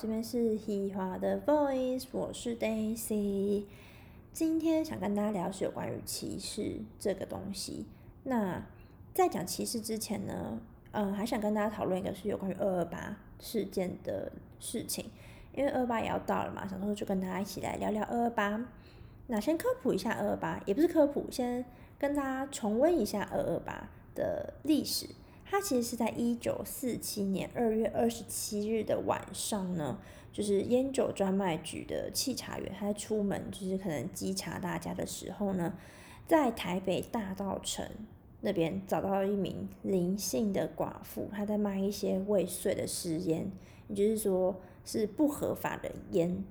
这边是喜华的 Voice，我是 Daisy。今天想跟大家聊是有关于歧视这个东西。那在讲歧视之前呢，嗯，还想跟大家讨论一个是有关于二二八事件的事情，因为二二八也要到了嘛，想说就跟大家一起来聊聊二二八。那先科普一下二二八，也不是科普，先跟大家重温一下二二八的历史。他其实是在一九四七年二月二十七日的晚上呢，就是烟酒专卖局的稽查员，他在出门就是可能稽查大家的时候呢，在台北大道城那边找到了一名林姓的寡妇，她在卖一些未遂的私烟，也就是说是不合法的烟。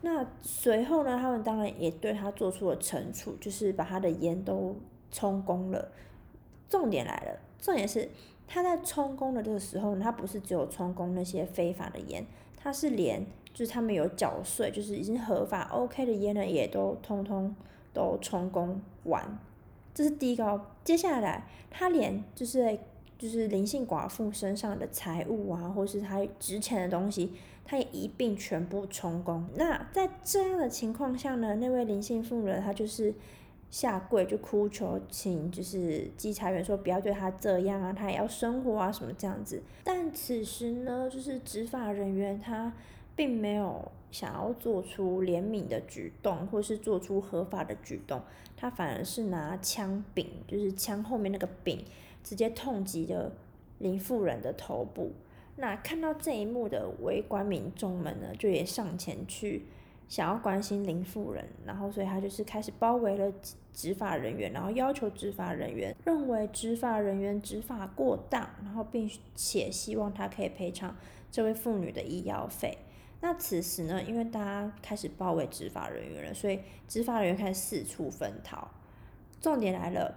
那随后呢，他们当然也对他做出了惩处，就是把他的烟都充公了。重点来了，重点是。他在充公的这个时候呢，他不是只有充公那些非法的烟，他是连就是他们有缴税，就是已经合法 OK 的烟呢，也都通通都充公完。这是第一个，接下来他连就是就是灵性寡妇身上的财物啊，或是他值钱的东西，他也一并全部充公。那在这样的情况下呢，那位灵性妇人她就是。下跪就哭求，请就是稽查员说不要对他这样啊，他也要生活啊什么这样子。但此时呢，就是执法人员他并没有想要做出怜悯的举动，或是做出合法的举动，他反而是拿枪柄，就是枪后面那个柄，直接痛击了林妇人的头部。那看到这一幕的围观民众们呢，就也上前去。想要关心林妇人，然后所以他就是开始包围了执法人员，然后要求执法人员认为执法人员执法过当，然后并且希望他可以赔偿这位妇女的医药费。那此时呢，因为大家开始包围执法人员了，所以执法人员开始四处分逃。重点来了，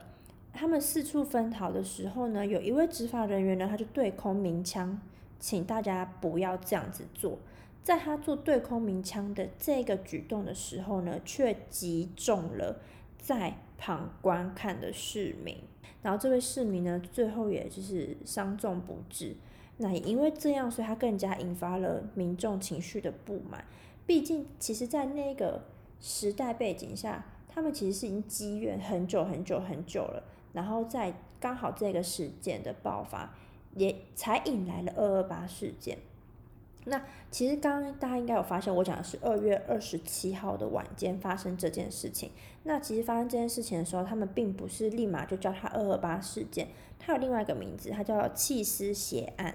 他们四处分逃的时候呢，有一位执法人员呢，他就对空鸣枪，请大家不要这样子做。在他做对空鸣枪的这个举动的时候呢，却击中了在旁观看的市民，然后这位市民呢，最后也就是伤重不治。那也因为这样，所以他更加引发了民众情绪的不满。毕竟，其实，在那个时代背景下，他们其实是已经积怨很久很久很久了。然后在刚好这个事件的爆发，也才引来了二二八事件。那其实刚刚大家应该有发现，我讲的是二月二十七号的晚间发生这件事情。那其实发生这件事情的时候，他们并不是立马就叫它二二八事件，它有另外一个名字，它叫弃尸血案。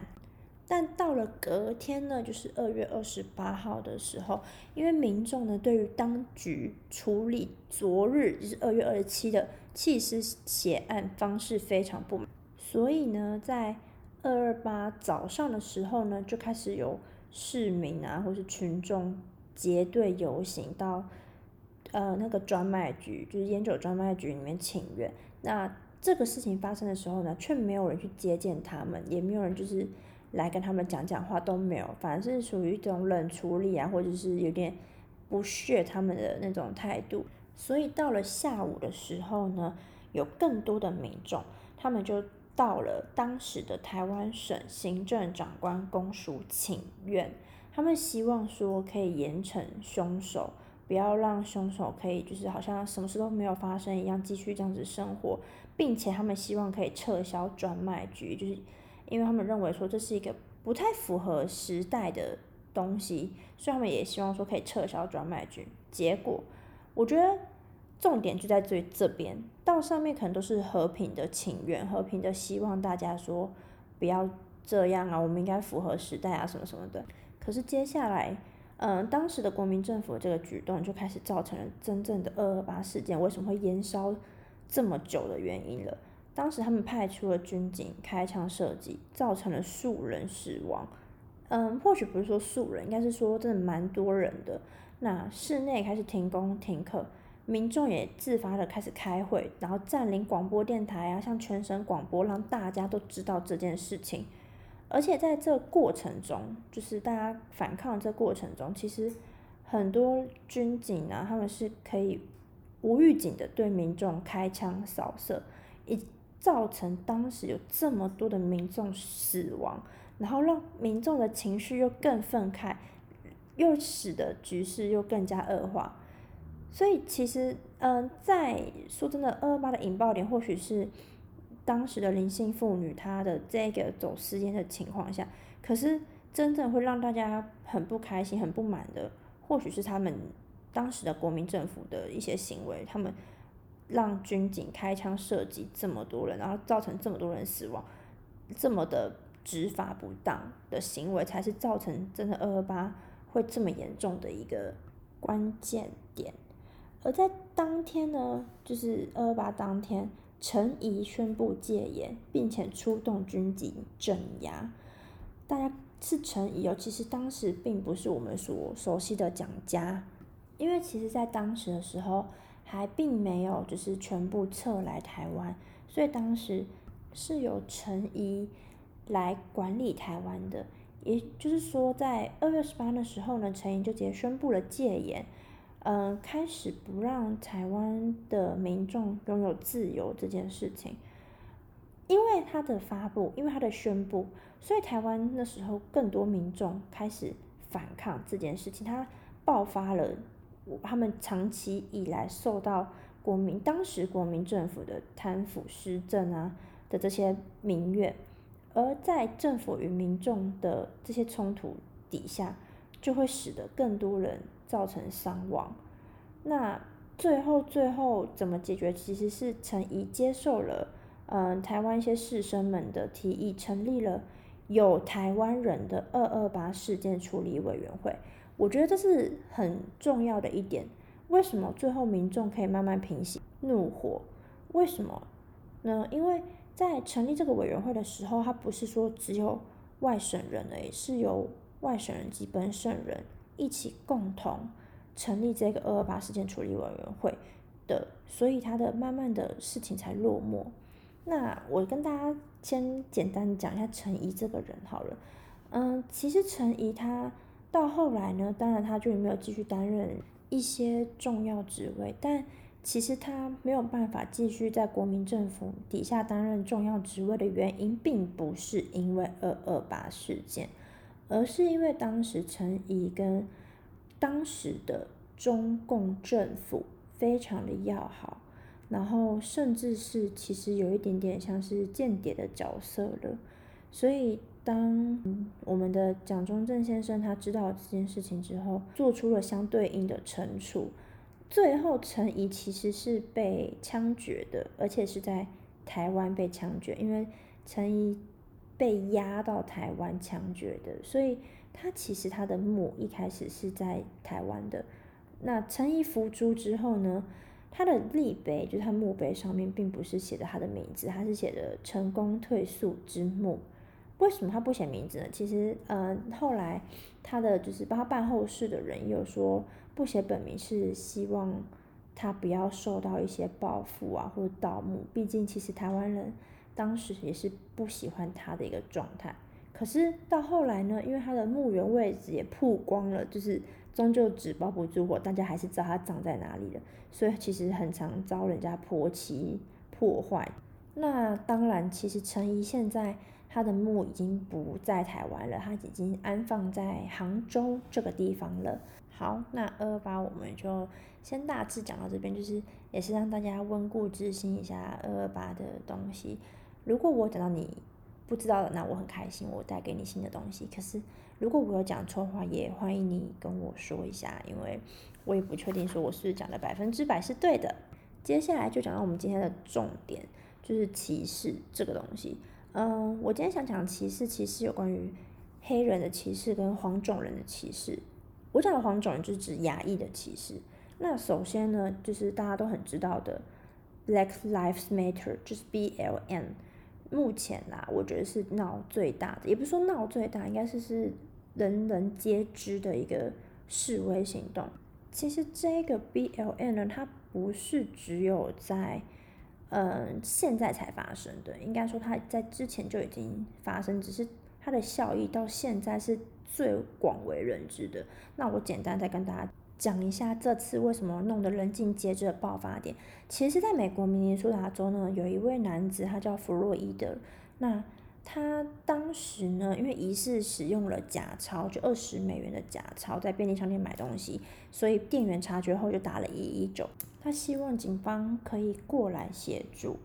但到了隔天呢，就是二月二十八号的时候，因为民众呢对于当局处理昨日就是二月二十七的弃尸血案方式非常不满，所以呢，在二二八早上的时候呢，就开始有。市民啊，或是群众结队游行到，呃，那个专卖局，就是烟酒专卖局里面请愿。那这个事情发生的时候呢，却没有人去接见他们，也没有人就是来跟他们讲讲话，都没有，反而是属于一种冷处理啊，或者是有点不屑他们的那种态度。所以到了下午的时候呢，有更多的民众，他们就。到了当时的台湾省行政长官公署请愿，他们希望说可以严惩凶手，不要让凶手可以就是好像什么事都没有发生一样继续这样子生活，并且他们希望可以撤销专卖局，就是因为他们认为说这是一个不太符合时代的东西，所以他们也希望说可以撤销专卖局。结果我觉得。重点就在最这边，到上面可能都是和平的请愿，和平的希望大家说不要这样啊，我们应该符合时代啊，什么什么的。可是接下来，嗯，当时的国民政府这个举动就开始造成了真正的二二八事件为什么会延烧这么久的原因了。当时他们派出了军警开枪射击，造成了数人死亡。嗯，或许不是说数人，应该是说真的蛮多人的。那室内开始停工停课。民众也自发的开始开会，然后占领广播电台啊，向全省广播，让大家都知道这件事情。而且在这过程中，就是大家反抗这过程中，其实很多军警啊，他们是可以无预警的对民众开枪扫射，以造成当时有这么多的民众死亡，然后让民众的情绪又更愤慨，又使得局势又更加恶化。所以其实，嗯，在说真的，二二八的引爆点或许是当时的林姓妇女她的这个走私烟的情况下，可是真正会让大家很不开心、很不满的，或许是他们当时的国民政府的一些行为，他们让军警开枪射击这么多人，然后造成这么多人死亡，这么的执法不当的行为，才是造成真的二二八会这么严重的一个关键点。而在当天呢，就是二八当天，陈仪宣布戒严，并且出动军警镇压。大家是陈仪哦，其实当时并不是我们所熟悉的蒋家，因为其实在当时的时候还并没有就是全部撤来台湾，所以当时是由陈仪来管理台湾的。也就是说，在二月十八的时候呢，陈仪就直接宣布了戒严。嗯，开始不让台湾的民众拥有自由这件事情，因为他的发布，因为他的宣布，所以台湾那时候更多民众开始反抗这件事情，他爆发了他们长期以来受到国民当时国民政府的贪腐施政啊的这些民怨，而在政府与民众的这些冲突底下，就会使得更多人。造成伤亡，那最后最后怎么解决？其实是陈仪接受了，嗯，台湾一些士绅们的提议，成立了有台湾人的二二八事件处理委员会。我觉得这是很重要的一点。为什么最后民众可以慢慢平息怒火？为什么呢？因为在成立这个委员会的时候，他不是说只有外省人而已，是由外省人及本省人。一起共同成立这个二二八事件处理委员会的，所以他的慢慢的事情才落幕。那我跟大家先简单讲一下陈怡这个人好了。嗯，其实陈怡他到后来呢，当然他就没有继续担任一些重要职位，但其实他没有办法继续在国民政府底下担任重要职位的原因，并不是因为二二八事件。而是因为当时陈仪跟当时的中共政府非常的要好，然后甚至是其实有一点点像是间谍的角色了，所以当我们的蒋中正先生他知道这件事情之后，做出了相对应的惩处，最后陈仪其实是被枪决的，而且是在台湾被枪决，因为陈仪。被押到台湾枪决的，所以他其实他的墓一开始是在台湾的。那陈毅伏诛之后呢，他的立碑就是他墓碑上面并不是写的他的名字，他是写的成功退宿之墓。为什么他不写名字呢？其实，呃，后来他的就是帮他办后事的人有说不写本名是希望他不要受到一些报复啊或者盗墓，毕竟其实台湾人。当时也是不喜欢他的一个状态，可是到后来呢，因为他的墓园位置也曝光了，就是终究纸包不住火，大家还是知道他葬在哪里了，所以其实很常遭人家泼漆破坏。那当然，其实陈仪现在他的墓已经不在台湾了，他已经安放在杭州这个地方了。好，那二二八我们就先大致讲到这边，就是也是让大家温故知新一下二二八的东西。如果我讲到你不知道的，那我很开心，我带给你新的东西。可是如果我有讲错的话，也欢迎你跟我说一下，因为我也不确定说我是讲的百分之百是对的。接下来就讲到我们今天的重点，就是歧视这个东西。嗯，我今天想讲歧视，其实有关于黑人的歧视跟黄种人的歧视。我讲的黄种人就是指亚裔的歧视。那首先呢，就是大家都很知道的，Black Lives Matter，就是 BLM。目前啦，我觉得是闹最大的，也不是说闹最大，应该是是人人皆知的一个示威行动。其实这个 B L N 呢，它不是只有在嗯现在才发生的，应该说它在之前就已经发生，只是它的效益到现在是最广为人知的。那我简单再跟大家。讲一下这次为什么弄得人尽皆知的爆发点。其实，在美国明尼苏达州呢，有一位男子，他叫弗洛伊德。那他当时呢，因为疑似使用了假钞，就二十美元的假钞，在便利商店买东西，所以店员察觉后就打了一一九，他希望警方可以过来协助。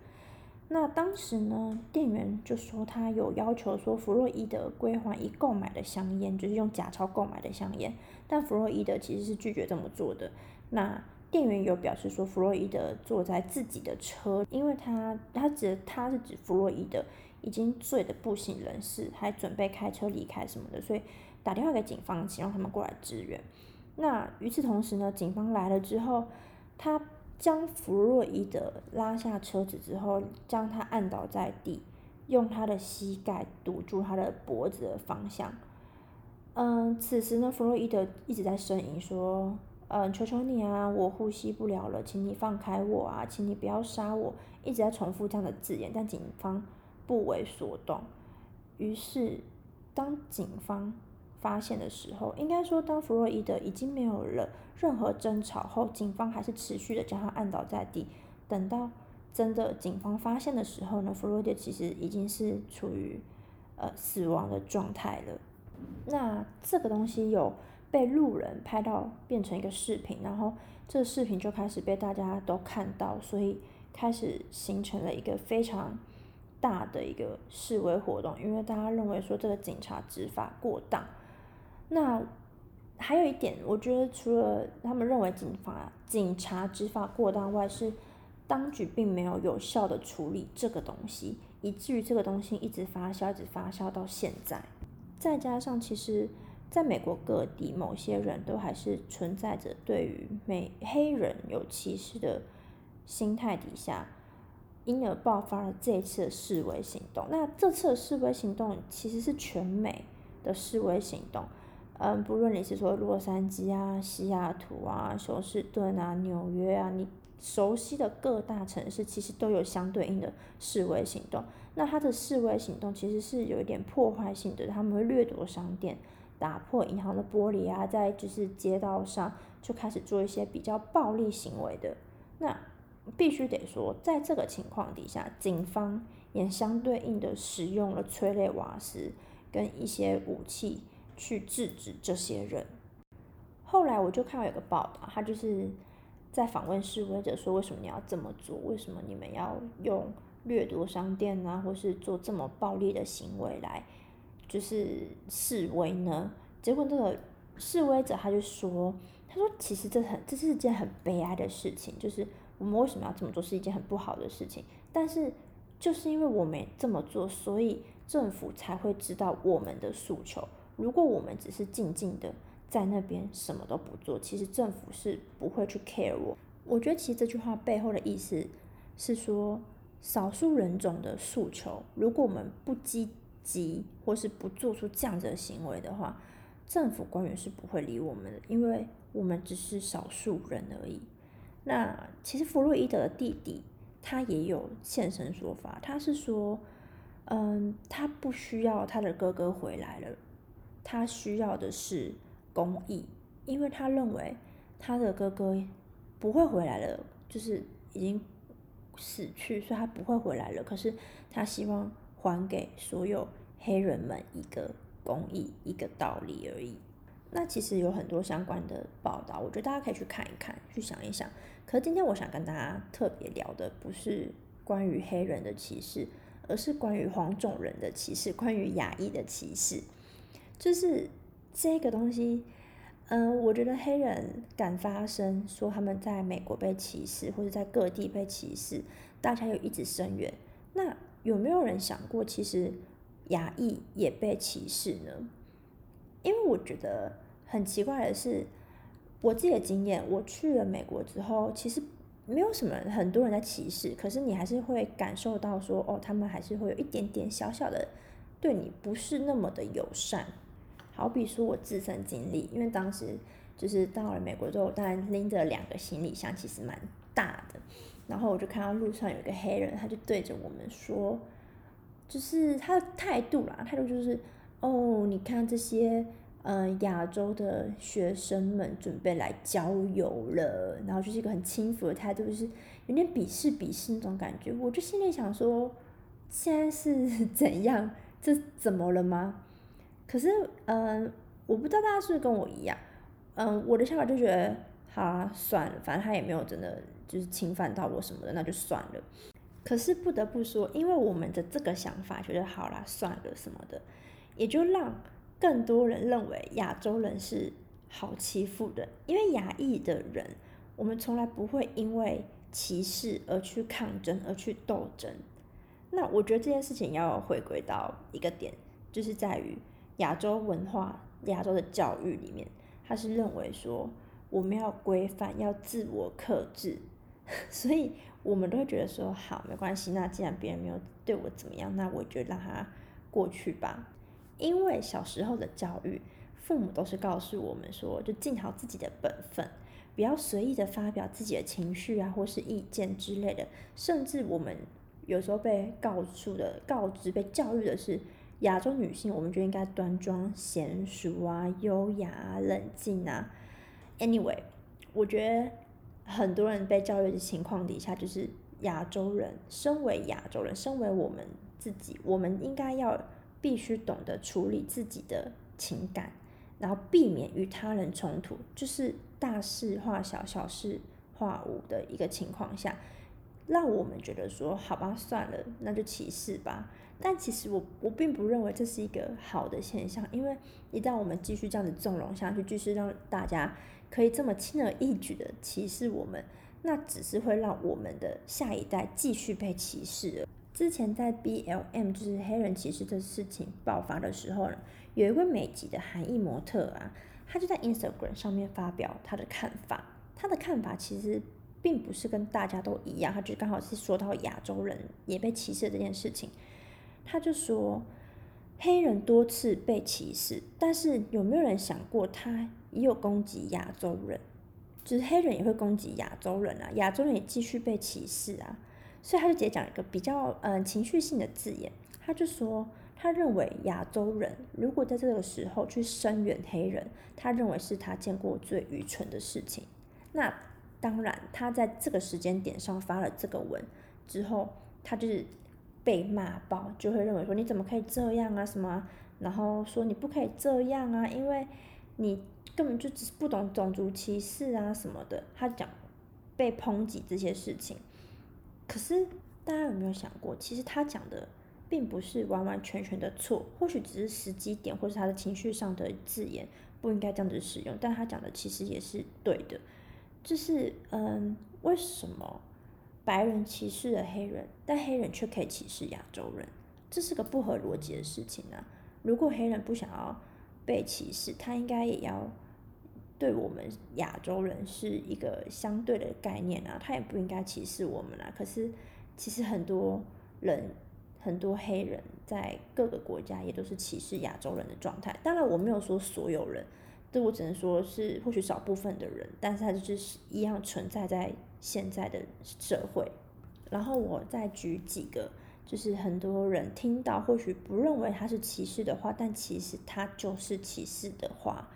那当时呢，店员就说他有要求说弗洛伊德归还已购买的香烟，就是用假钞购买的香烟，但弗洛伊德其实是拒绝这么做的。那店员有表示说，弗洛伊德坐在自己的车，因为他他指他是指弗洛伊德已经醉得不省人事，还准备开车离开什么的，所以打电话给警方，希望他们过来支援。那与此同时呢，警方来了之后，他。将弗洛伊德拉下车子之后，将他按倒在地，用他的膝盖堵住他的脖子的方向。嗯，此时呢，弗洛伊德一直在呻吟说：“嗯，求求你啊，我呼吸不了了，请你放开我啊，请你不要杀我。”一直在重复这样的字眼，但警方不为所动。于是，当警方发现的时候，应该说，当弗洛伊德已经没有了。任何争吵后，警方还是持续的将他按倒在地。等到真的警方发现的时候呢，弗洛伊德其实已经是处于呃死亡的状态了。那这个东西有被路人拍到，变成一个视频，然后这个视频就开始被大家都看到，所以开始形成了一个非常大的一个示威活动，因为大家认为说这个警察执法过当。那还有一点，我觉得除了他们认为警方、警察执法过当外，是当局并没有有效的处理这个东西，以至于这个东西一直发酵，一直发酵到现在。再加上，其实在美国各地，某些人都还是存在着对于美黑人有歧视的心态底下，因而爆发了这一次的示威行动。那这次的示威行动其实是全美的示威行动。嗯，不论你是说洛杉矶啊、西雅图啊、休斯顿啊、纽约啊，你熟悉的各大城市，其实都有相对应的示威行动。那他的示威行动其实是有一点破坏性的，他们会掠夺商店、打破银行的玻璃啊，在就是街道上就开始做一些比较暴力行为的。那必须得说，在这个情况底下，警方也相对应的使用了催泪瓦斯跟一些武器。去制止这些人。后来我就看到有个报道，他就是在访问示威者说：“为什么你要这么做？为什么你们要用掠夺商店啊，或是做这么暴力的行为来就是示威呢？”结果这个示威者他就说：“他说其实这很这是一件很悲哀的事情，就是我们为什么要这么做是一件很不好的事情。但是就是因为我们这么做，所以政府才会知道我们的诉求。”如果我们只是静静的在那边什么都不做，其实政府是不会去 care 我。我觉得其实这句话背后的意思是说，少数人种的诉求，如果我们不积极或是不做出这样的行为的话，政府官员是不会理我们的，因为我们只是少数人而已。那其实弗洛伊德的弟弟他也有现身说法，他是说，嗯，他不需要他的哥哥回来了。他需要的是公益，因为他认为他的哥哥不会回来了，就是已经死去，所以他不会回来了。可是他希望还给所有黑人们一个公义、一个道理而已。那其实有很多相关的报道，我觉得大家可以去看一看，去想一想。可是今天我想跟大家特别聊的，不是关于黑人的歧视，而是关于黄种人的歧视，关于亚裔的歧视。就是这个东西，嗯，我觉得黑人敢发声说他们在美国被歧视，或者在各地被歧视，大家又一直声援。那有没有人想过，其实亚裔也被歧视呢？因为我觉得很奇怪的是，我自己的经验，我去了美国之后，其实没有什么很多人在歧视，可是你还是会感受到说，哦，他们还是会有一点点小小的对你不是那么的友善。好比说，我自身经历，因为当时就是到了美国之后，当然拎着两个行李箱，其实蛮大的。然后我就看到路上有一个黑人，他就对着我们说，就是他的态度啦，态度就是，哦，你看这些呃亚洲的学生们准备来郊游了，然后就是一个很轻浮的态度，就是有点鄙视鄙视那种感觉。我就心里想说，现在是 怎样？这怎么了吗？可是，嗯，我不知道大家是不是跟我一样，嗯，我的想法就觉得，好啊，算了，反正他也没有真的就是侵犯到我什么的，那就算了。可是不得不说，因为我们的这个想法，觉得好啦，算了什么的，也就让更多人认为亚洲人是好欺负的。因为亚裔的人，我们从来不会因为歧视而去抗争，而去斗争。那我觉得这件事情要回归到一个点，就是在于亚洲文化、亚洲的教育里面，他是认为说我们要规范，要自我克制，所以。我们都会觉得说好没关系，那既然别人没有对我怎么样，那我就让他过去吧。因为小时候的教育，父母都是告诉我们说，就尽好自己的本分，不要随意的发表自己的情绪啊，或是意见之类的。甚至我们有时候被告诉的、告知、被教育的是，亚洲女性，我们就应该端庄娴熟啊、优雅、冷静啊。Anyway，我觉得。很多人被教育的情况底下，就是亚洲人，身为亚洲人，身为我们自己，我们应该要必须懂得处理自己的情感，然后避免与他人冲突，就是大事化小，小事化无的一个情况下，让我们觉得说，好吧，算了，那就歧视吧。但其实我我并不认为这是一个好的现象，因为一旦我们继续这样子纵容下去，继续让大家。可以这么轻而易举的歧视我们，那只是会让我们的下一代继续被歧视。之前在 B L M 就是黑人歧视的事情爆发的时候呢，有一位美籍的韩裔模特啊，他就在 Instagram 上面发表他的看法。他的看法其实并不是跟大家都一样，他就刚好是说到亚洲人也被歧视这件事情。他就说，黑人多次被歧视，但是有没有人想过他？也有攻击亚洲人，就是黑人也会攻击亚洲人啊，亚洲人也继续被歧视啊，所以他就直接讲一个比较嗯情绪性的字眼，他就说他认为亚洲人如果在这个时候去声援黑人，他认为是他见过最愚蠢的事情。那当然，他在这个时间点上发了这个文之后，他就是被骂爆，就会认为说你怎么可以这样啊什么，然后说你不可以这样啊，因为你。根本就只是不懂种族歧视啊什么的，他讲被抨击这些事情，可是大家有没有想过，其实他讲的并不是完完全全的错，或许只是时机点或是他的情绪上的字眼不应该这样子使用，但他讲的其实也是对的，就是嗯，为什么白人歧视了黑人，但黑人却可以歧视亚洲人？这是个不合逻辑的事情啊！如果黑人不想要被歧视，他应该也要。对我们亚洲人是一个相对的概念啊，他也不应该歧视我们啊。可是其实很多人，很多黑人在各个国家也都是歧视亚洲人的状态。当然我没有说所有人，这我只能说是或许少部分的人，但是它就是一样存在在现在的社会。然后我再举几个，就是很多人听到或许不认为他是歧视的话，但其实他就是歧视的话。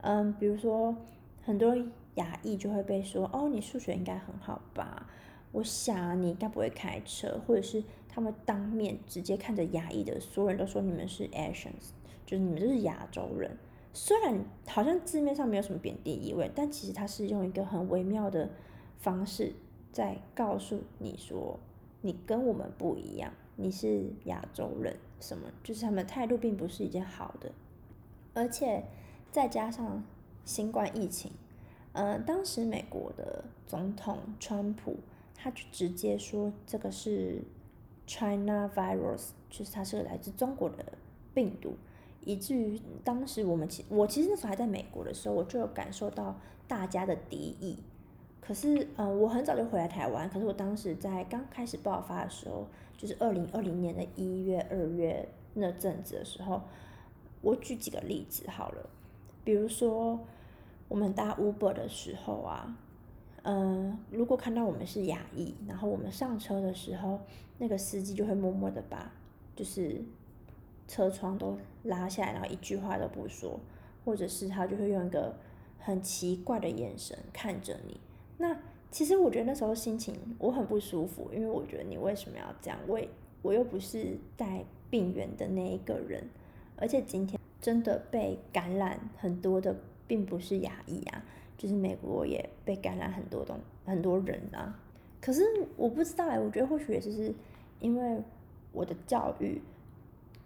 嗯，比如说很多亚裔就会被说，哦，你数学应该很好吧？我想你应该不会开车，或者是他们当面直接看着亚裔的所有人都说你们是 Asians，就是你们就是亚洲人。虽然好像字面上没有什么贬低意味，但其实他是用一个很微妙的方式在告诉你说，你跟我们不一样，你是亚洲人，什么就是他们态度并不是一件好的，而且。再加上新冠疫情，呃，当时美国的总统川普他就直接说这个是 China virus，就是它是来自中国的病毒，以至于当时我们其我其实那时候还在美国的时候，我就有感受到大家的敌意。可是，呃，我很早就回来台湾，可是我当时在刚开始爆发的时候，就是二零二零年的一月、二月那阵子的时候，我举几个例子好了。比如说，我们搭 Uber 的时候啊，嗯，如果看到我们是亚裔，然后我们上车的时候，那个司机就会默默的把就是车窗都拉下来，然后一句话都不说，或者是他就会用一个很奇怪的眼神看着你。那其实我觉得那时候心情我很不舒服，因为我觉得你为什么要这样？为我又不是带病源的那一个人，而且今天真的被感染很多的，并不是亚裔啊，就是美国也被感染很多东很多人啊。可是我不知道哎，我觉得或许也就是因为我的教育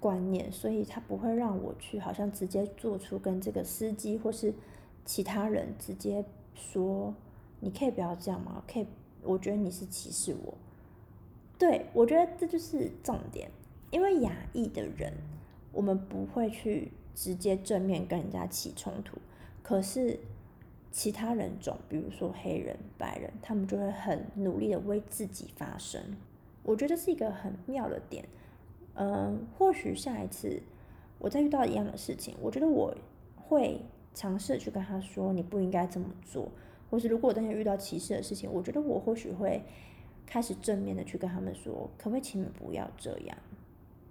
观念，所以他不会让我去好像直接做出跟这个司机或是其他人直接说，你可以不要这样吗？可以，我觉得你是歧视我。对，我觉得这就是重点，因为亚裔的人，我们不会去直接正面跟人家起冲突，可是其他人种，比如说黑人、白人，他们就会很努力的为自己发声。我觉得是一个很妙的点。嗯，或许下一次我再遇到一样的事情，我觉得我会尝试去跟他说，你不应该这么做，或是如果我当天遇到歧视的事情，我觉得我或许会。开始正面的去跟他们说，可不可以请你们不要这样？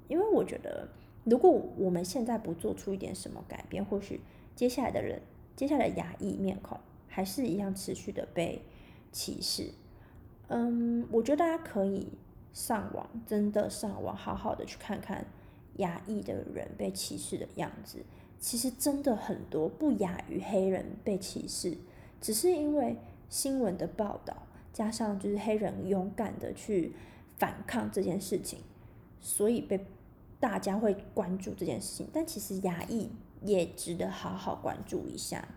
因为我觉得，如果我们现在不做出一点什么改变，或许接下来的人，接下来亚裔面孔还是一样持续的被歧视。嗯，我觉得大家可以上网，真的上网，好好的去看看亚裔的人被歧视的样子。其实真的很多不亚于黑人被歧视，只是因为新闻的报道。加上就是黑人勇敢的去反抗这件事情，所以被大家会关注这件事情。但其实牙医也值得好好关注一下。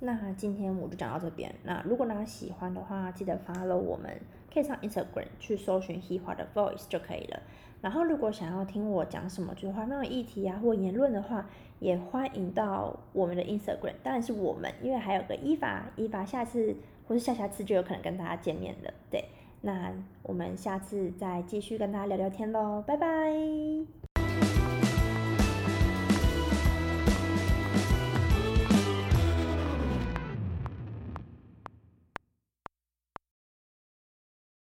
那今天我就讲到这边。那如果大家喜欢的话，记得 follow 我们，可以上 Instagram 去搜寻 He 华的 Voice 就可以了。然后如果想要听我讲什么就是画面的议题啊或言论的话，也欢迎到我们的 Instagram。当然是我们，因为还有个伊法，伊法下次。或是下下次就有可能跟大家见面了，对，那我们下次再继续跟大家聊聊天喽，拜拜。